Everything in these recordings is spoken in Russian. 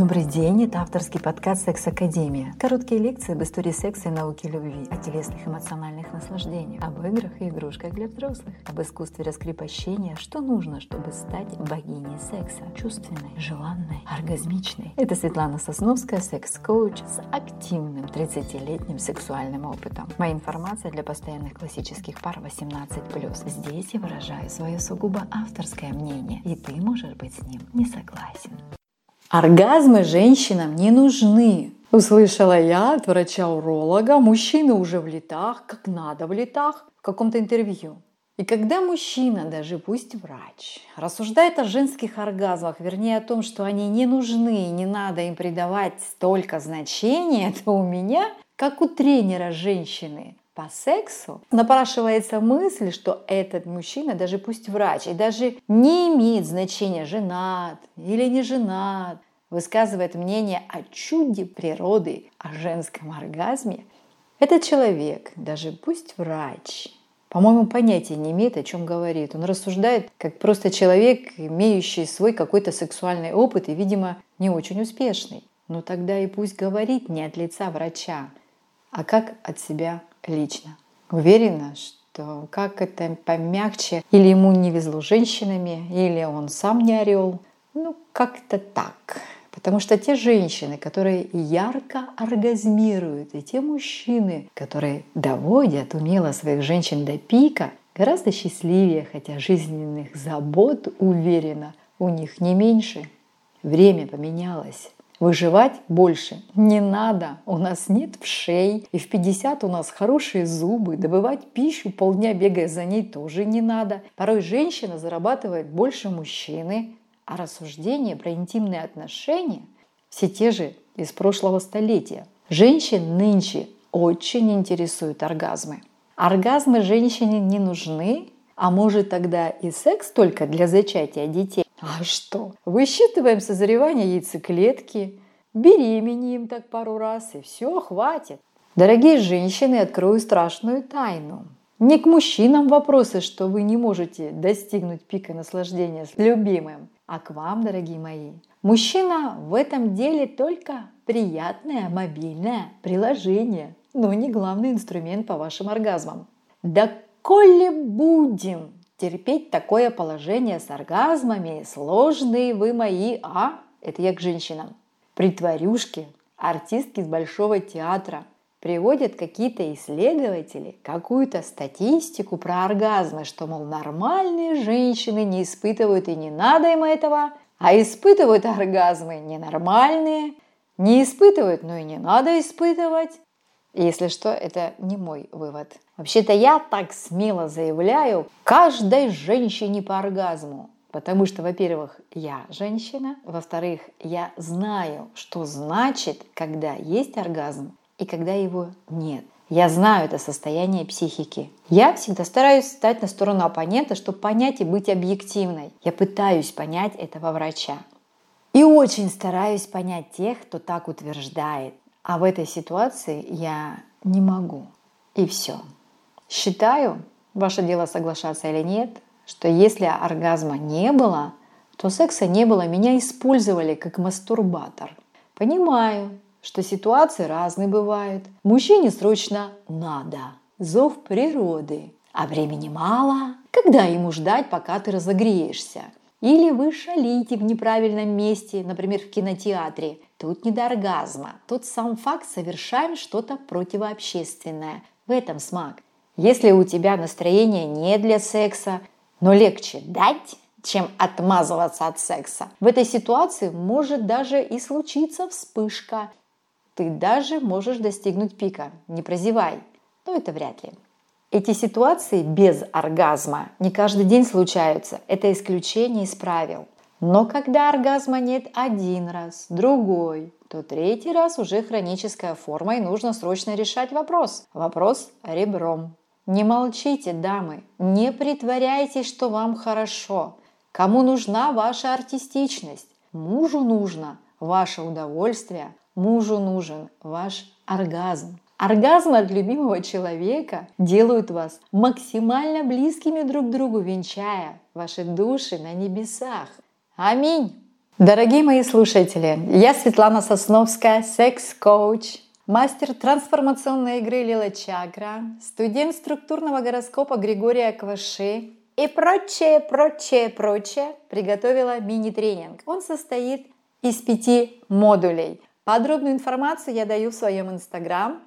Добрый день, это авторский подкаст «Секс Академия». Короткие лекции об истории секса и науке любви, о телесных эмоциональных наслаждениях, об играх и игрушках для взрослых, об искусстве раскрепощения, что нужно, чтобы стать богиней секса, чувственной, желанной, оргазмичной. Это Светлана Сосновская, секс-коуч с активным 30-летним сексуальным опытом. Моя информация для постоянных классических пар 18+. Здесь я выражаю свое сугубо авторское мнение, и ты можешь быть с ним не согласен. Оргазмы женщинам не нужны. Услышала я от врача-уролога, мужчины уже в летах, как надо в летах, в каком-то интервью. И когда мужчина, даже пусть врач, рассуждает о женских оргазмах, вернее о том, что они не нужны и не надо им придавать столько значения, то у меня, как у тренера женщины, по сексу, напрашивается мысль, что этот мужчина, даже пусть врач, и даже не имеет значения, женат или не женат, высказывает мнение о чуде природы, о женском оргазме, этот человек, даже пусть врач, по-моему, понятия не имеет, о чем говорит. Он рассуждает как просто человек, имеющий свой какой-то сексуальный опыт и, видимо, не очень успешный. Но тогда и пусть говорит не от лица врача, а как от себя лично. Уверена, что как это помягче, или ему не везло женщинами, или он сам не орел. Ну, как-то так. Потому что те женщины, которые ярко оргазмируют, и те мужчины, которые доводят умело своих женщин до пика, гораздо счастливее, хотя жизненных забот, уверена, у них не меньше. Время поменялось. Выживать больше не надо. У нас нет вшей. И в 50 у нас хорошие зубы. Добывать пищу полдня бегая за ней тоже не надо. Порой женщина зарабатывает больше мужчины. А рассуждения про интимные отношения все те же из прошлого столетия. Женщин нынче очень интересуют оргазмы. Оргазмы женщине не нужны, а может тогда и секс только для зачатия детей? А что? Высчитываем созревание яйцеклетки, беременеем так пару раз, и все, хватит. Дорогие женщины, открою страшную тайну. Не к мужчинам вопросы, что вы не можете достигнуть пика наслаждения с любимым, а к вам, дорогие мои. Мужчина в этом деле только приятное мобильное приложение, но не главный инструмент по вашим оргазмам. Да коли будем терпеть такое положение с оргазмами, сложные вы мои, а? Это я к женщинам. Притворюшки, артистки из Большого театра приводят какие-то исследователи какую-то статистику про оргазмы, что, мол, нормальные женщины не испытывают и не надо им этого, а испытывают оргазмы ненормальные, не испытывают, но и не надо испытывать. Если что, это не мой вывод. Вообще-то я так смело заявляю каждой женщине по оргазму. Потому что, во-первых, я женщина, во-вторых, я знаю, что значит, когда есть оргазм и когда его нет. Я знаю это состояние психики. Я всегда стараюсь стать на сторону оппонента, чтобы понять и быть объективной. Я пытаюсь понять этого врача. И очень стараюсь понять тех, кто так утверждает. А в этой ситуации я не могу. И все. Считаю, ваше дело соглашаться или нет, что если оргазма не было, то секса не было, меня использовали как мастурбатор. Понимаю, что ситуации разные бывают. Мужчине срочно надо. Зов природы. А времени мало. Когда ему ждать, пока ты разогреешься? Или вы шалите в неправильном месте, например, в кинотеатре. Тут не до оргазма. Тут сам факт совершаем что-то противообщественное. В этом смак. Если у тебя настроение не для секса, но легче дать, чем отмазываться от секса, в этой ситуации может даже и случиться вспышка. Ты даже можешь достигнуть пика. Не прозевай. Но это вряд ли. Эти ситуации без оргазма не каждый день случаются. Это исключение из правил. Но когда оргазма нет один раз, другой, то третий раз уже хроническая форма и нужно срочно решать вопрос. Вопрос ребром. Не молчите, дамы, не притворяйтесь, что вам хорошо. Кому нужна ваша артистичность? Мужу нужно ваше удовольствие, мужу нужен ваш оргазм. Оргазмы от любимого человека делают вас максимально близкими друг к другу, венчая ваши души на небесах. Аминь! Дорогие мои слушатели, я Светлана Сосновская, секс-коуч, мастер трансформационной игры Лила Чакра, студент структурного гороскопа Григория Кваши и прочее, прочее, прочее приготовила мини-тренинг. Он состоит из пяти модулей. Подробную информацию я даю в своем инстаграм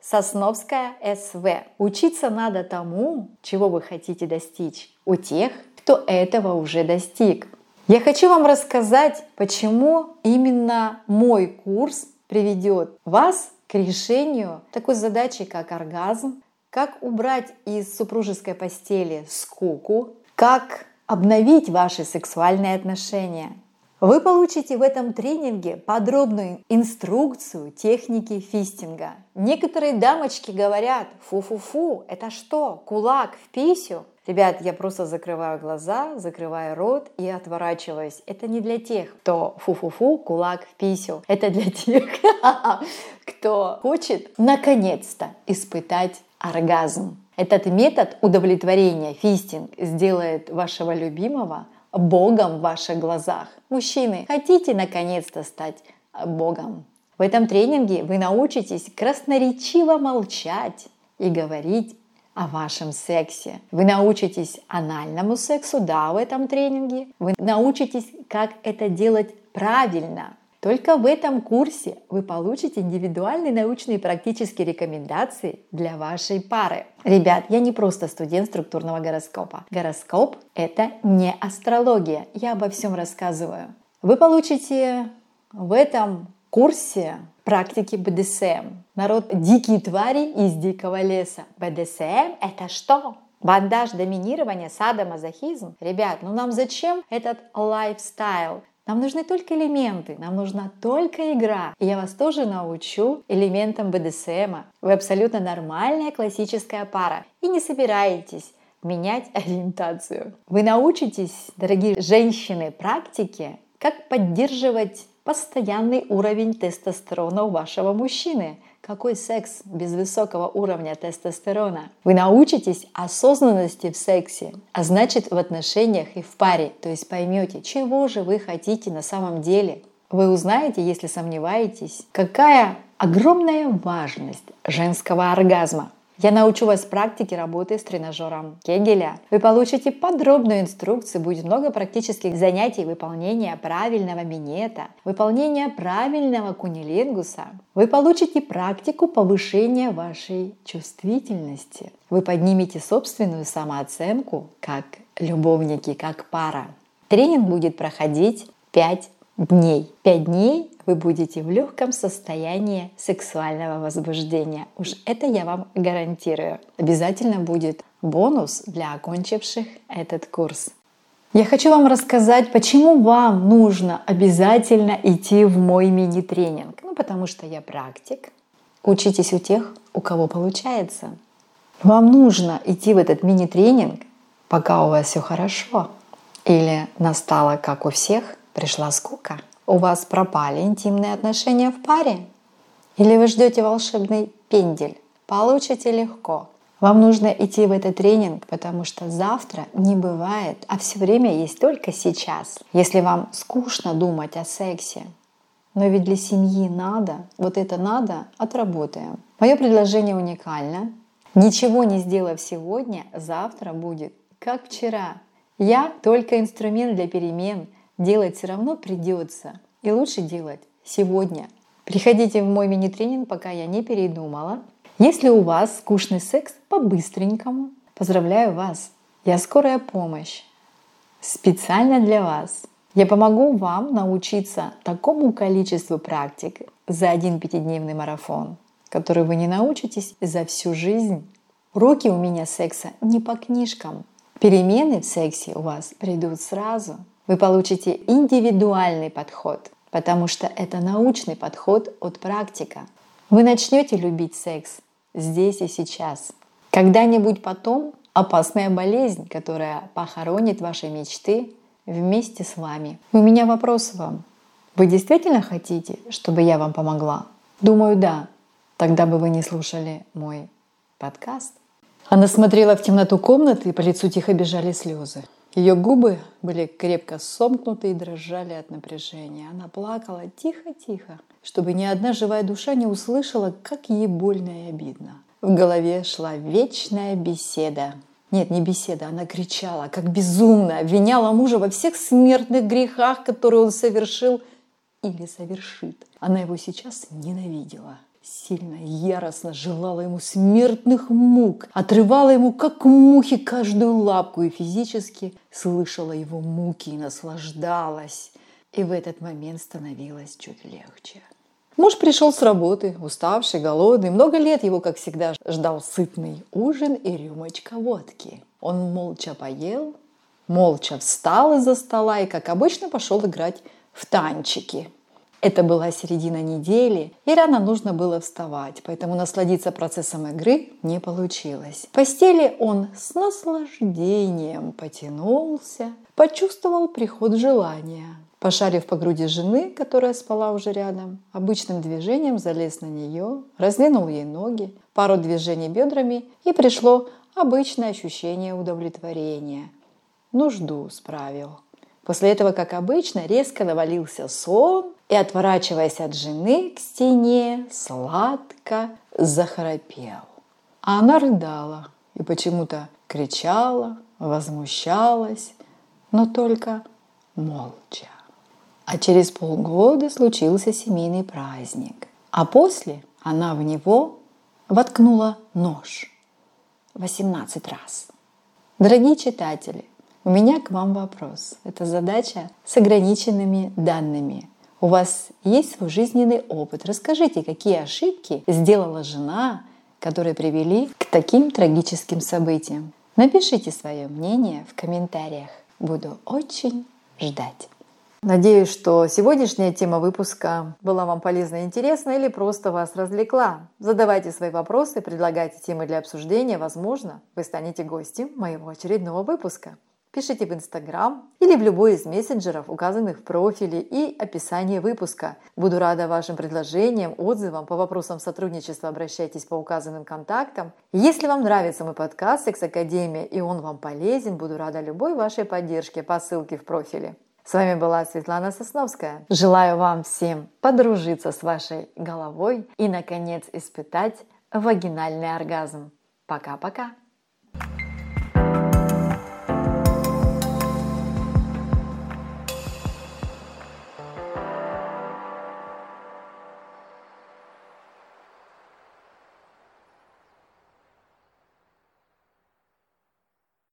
Сосновская СВ. Учиться надо тому, чего вы хотите достичь, у тех, кто этого уже достиг. Я хочу вам рассказать, почему именно мой курс приведет вас к решению такой задачи, как оргазм, как убрать из супружеской постели скуку, как обновить ваши сексуальные отношения. Вы получите в этом тренинге подробную инструкцию техники фистинга. Некоторые дамочки говорят, фу-фу-фу, это что, кулак в писю? Ребят, я просто закрываю глаза, закрываю рот и отворачиваюсь. Это не для тех, кто фу-фу-фу, кулак в писю. Это для тех, кто хочет наконец-то испытать оргазм. Этот метод удовлетворения, фистинг, сделает вашего любимого богом в ваших глазах. Мужчины, хотите наконец-то стать богом? В этом тренинге вы научитесь красноречиво молчать и говорить о вашем сексе. Вы научитесь анальному сексу, да, в этом тренинге. Вы научитесь, как это делать правильно. Только в этом курсе вы получите индивидуальные научные и практические рекомендации для вашей пары. Ребят, я не просто студент структурного гороскопа. Гороскоп — это не астрология. Я обо всем рассказываю. Вы получите в этом курсе практики БДСМ. Народ дикие твари из дикого леса. БДСМ — это что? Бандаж, доминирование, садомазохизм? Ребят, ну нам зачем этот лайфстайл? Нам нужны только элементы, нам нужна только игра. И я вас тоже научу элементам БДСМа. Вы абсолютно нормальная классическая пара и не собираетесь менять ориентацию. Вы научитесь, дорогие женщины, практике, как поддерживать постоянный уровень тестостерона у вашего мужчины. Какой секс без высокого уровня тестостерона? Вы научитесь осознанности в сексе, а значит в отношениях и в паре. То есть поймете, чего же вы хотите на самом деле. Вы узнаете, если сомневаетесь, какая огромная важность женского оргазма. Я научу вас практике работы с тренажером Кегеля. Вы получите подробную инструкцию, будет много практических занятий выполнения правильного минета, выполнения правильного кунилингуса. Вы получите практику повышения вашей чувствительности. Вы поднимете собственную самооценку как любовники, как пара. Тренинг будет проходить 5 дней. 5 дней вы будете в легком состоянии сексуального возбуждения. Уж это я вам гарантирую. Обязательно будет бонус для окончивших этот курс. Я хочу вам рассказать, почему вам нужно обязательно идти в мой мини-тренинг. Ну, потому что я практик. Учитесь у тех, у кого получается. Вам нужно идти в этот мини-тренинг, пока у вас все хорошо. Или настало, как у всех, пришла скука у вас пропали интимные отношения в паре? Или вы ждете волшебный пендель? Получите легко. Вам нужно идти в этот тренинг, потому что завтра не бывает, а все время есть только сейчас. Если вам скучно думать о сексе, но ведь для семьи надо, вот это надо, отработаем. Мое предложение уникально. Ничего не сделав сегодня, завтра будет как вчера. Я только инструмент для перемен, делать все равно придется. И лучше делать сегодня. Приходите в мой мини-тренинг, пока я не передумала. Если у вас скучный секс по-быстренькому, поздравляю вас. Я скорая помощь. Специально для вас. Я помогу вам научиться такому количеству практик за один пятидневный марафон, который вы не научитесь за всю жизнь. Уроки у меня секса не по книжкам. Перемены в сексе у вас придут сразу – вы получите индивидуальный подход, потому что это научный подход от практика. Вы начнете любить секс здесь и сейчас. Когда-нибудь потом опасная болезнь, которая похоронит ваши мечты вместе с вами. У меня вопрос вам. Вы действительно хотите, чтобы я вам помогла? Думаю, да. Тогда бы вы не слушали мой подкаст. Она смотрела в темноту комнаты, и по лицу тихо бежали слезы. Ее губы были крепко сомкнуты и дрожали от напряжения. Она плакала тихо-тихо, чтобы ни одна живая душа не услышала, как ей больно и обидно. В голове шла вечная беседа. Нет, не беседа, она кричала, как безумно, обвиняла мужа во всех смертных грехах, которые он совершил или совершит. Она его сейчас ненавидела сильно, яростно желала ему смертных мук, отрывала ему, как мухи, каждую лапку и физически слышала его муки и наслаждалась. И в этот момент становилось чуть легче. Муж пришел с работы, уставший, голодный. Много лет его, как всегда, ждал сытный ужин и рюмочка водки. Он молча поел, молча встал из-за стола и, как обычно, пошел играть в танчики – это была середина недели, и рано нужно было вставать, поэтому насладиться процессом игры не получилось. В постели он с наслаждением потянулся, почувствовал приход желания. Пошарив по груди жены, которая спала уже рядом, обычным движением залез на нее, раздвинул ей ноги, пару движений бедрами, и пришло обычное ощущение удовлетворения. Нужду справил. После этого, как обычно, резко навалился сон, и, отворачиваясь от жены к стене, сладко захрапел. А она рыдала и почему-то кричала, возмущалась, но только молча. А через полгода случился семейный праздник. А после она в него воткнула нож 18 раз. Дорогие читатели, у меня к вам вопрос. Это задача с ограниченными данными – у вас есть свой жизненный опыт. Расскажите, какие ошибки сделала жена, которые привели к таким трагическим событиям. Напишите свое мнение в комментариях. Буду очень ждать. Надеюсь, что сегодняшняя тема выпуска была вам полезна и интересна или просто вас развлекла. Задавайте свои вопросы, предлагайте темы для обсуждения. Возможно, вы станете гостем моего очередного выпуска пишите в Инстаграм или в любой из мессенджеров, указанных в профиле и описании выпуска. Буду рада вашим предложениям, отзывам по вопросам сотрудничества. Обращайтесь по указанным контактам. Если вам нравится мой подкаст «Секс Академия» и он вам полезен, буду рада любой вашей поддержке по ссылке в профиле. С вами была Светлана Сосновская. Желаю вам всем подружиться с вашей головой и, наконец, испытать вагинальный оргазм. Пока-пока!